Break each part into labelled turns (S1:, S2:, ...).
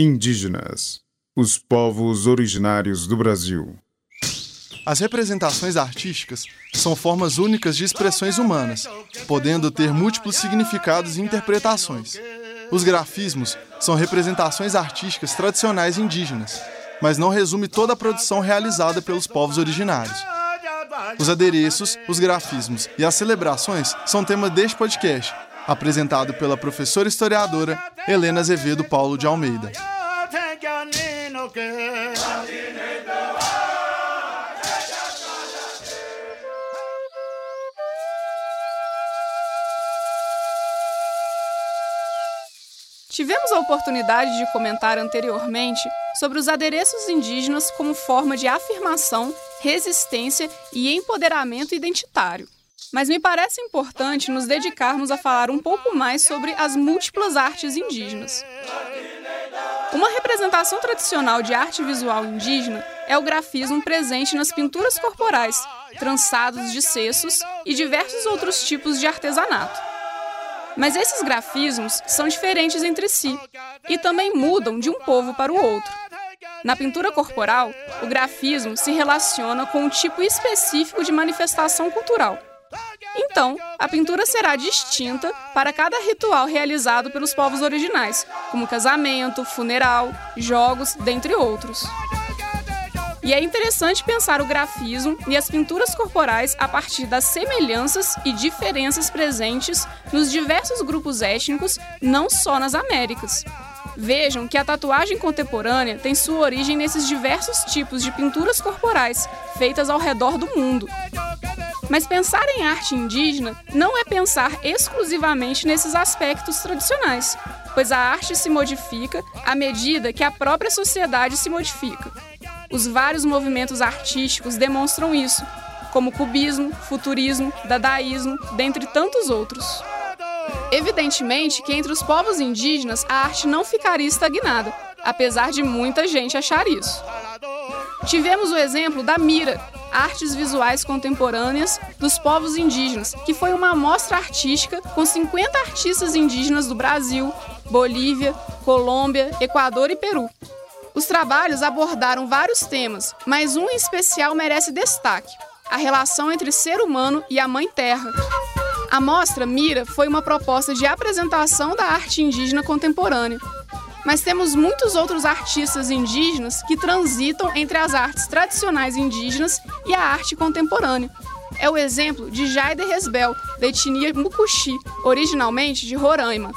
S1: Indígenas, os povos originários do Brasil.
S2: As representações artísticas são formas únicas de expressões humanas, podendo ter múltiplos significados e interpretações. Os grafismos são representações artísticas tradicionais indígenas, mas não resume toda a produção realizada pelos povos originários. Os adereços, os grafismos e as celebrações são tema deste podcast, apresentado pela professora historiadora Helena Azevedo Paulo de Almeida.
S3: Tivemos a oportunidade de comentar anteriormente sobre os adereços indígenas como forma de afirmação, resistência e empoderamento identitário. Mas me parece importante nos dedicarmos a falar um pouco mais sobre as múltiplas artes indígenas. Uma representação tradicional de arte visual indígena é o grafismo presente nas pinturas corporais, trançados de cessos e diversos outros tipos de artesanato. Mas esses grafismos são diferentes entre si e também mudam de um povo para o outro. Na pintura corporal, o grafismo se relaciona com um tipo específico de manifestação cultural. Então, a pintura será distinta para cada ritual realizado pelos povos originais, como casamento, funeral, jogos, dentre outros. E é interessante pensar o grafismo e as pinturas corporais a partir das semelhanças e diferenças presentes nos diversos grupos étnicos, não só nas Américas. Vejam que a tatuagem contemporânea tem sua origem nesses diversos tipos de pinturas corporais feitas ao redor do mundo. Mas pensar em arte indígena não é pensar exclusivamente nesses aspectos tradicionais, pois a arte se modifica à medida que a própria sociedade se modifica. Os vários movimentos artísticos demonstram isso, como cubismo, futurismo, dadaísmo, dentre tantos outros. Evidentemente que entre os povos indígenas a arte não ficaria estagnada, apesar de muita gente achar isso. Tivemos o exemplo da Mira, Artes Visuais Contemporâneas dos Povos Indígenas, que foi uma amostra artística com 50 artistas indígenas do Brasil, Bolívia, Colômbia, Equador e Peru. Os trabalhos abordaram vários temas, mas um em especial merece destaque: a relação entre ser humano e a Mãe Terra. A mostra Mira foi uma proposta de apresentação da arte indígena contemporânea. Mas temos muitos outros artistas indígenas que transitam entre as artes tradicionais indígenas e a arte contemporânea. É o exemplo de Jaider Resbel, da etnia Mucuxi, originalmente de Roraima.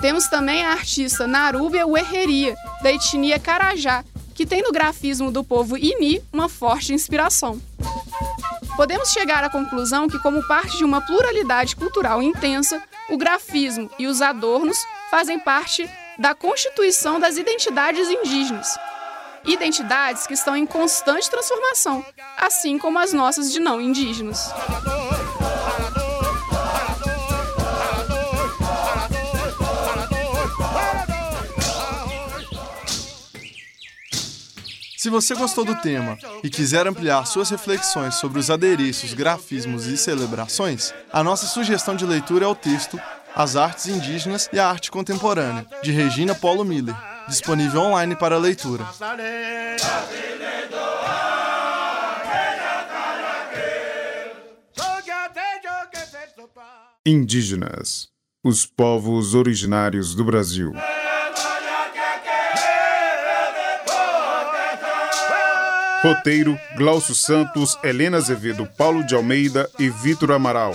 S3: Temos também a artista Narúbia Uerreria, da etnia Carajá, que tem no grafismo do povo Ini uma forte inspiração. Podemos chegar à conclusão que, como parte de uma pluralidade cultural intensa, o grafismo e os adornos fazem parte da constituição das identidades indígenas. Identidades que estão em constante transformação, assim como as nossas de não indígenas.
S2: Se você gostou do tema e quiser ampliar suas reflexões sobre os adereços, grafismos e celebrações, a nossa sugestão de leitura é o texto As Artes Indígenas e a Arte Contemporânea, de Regina Polo Miller, disponível online para leitura.
S1: Indígenas, os povos originários do Brasil. Roteiro: Glaucio Santos, Helena Azevedo, Paulo de Almeida e Vitor Amaral.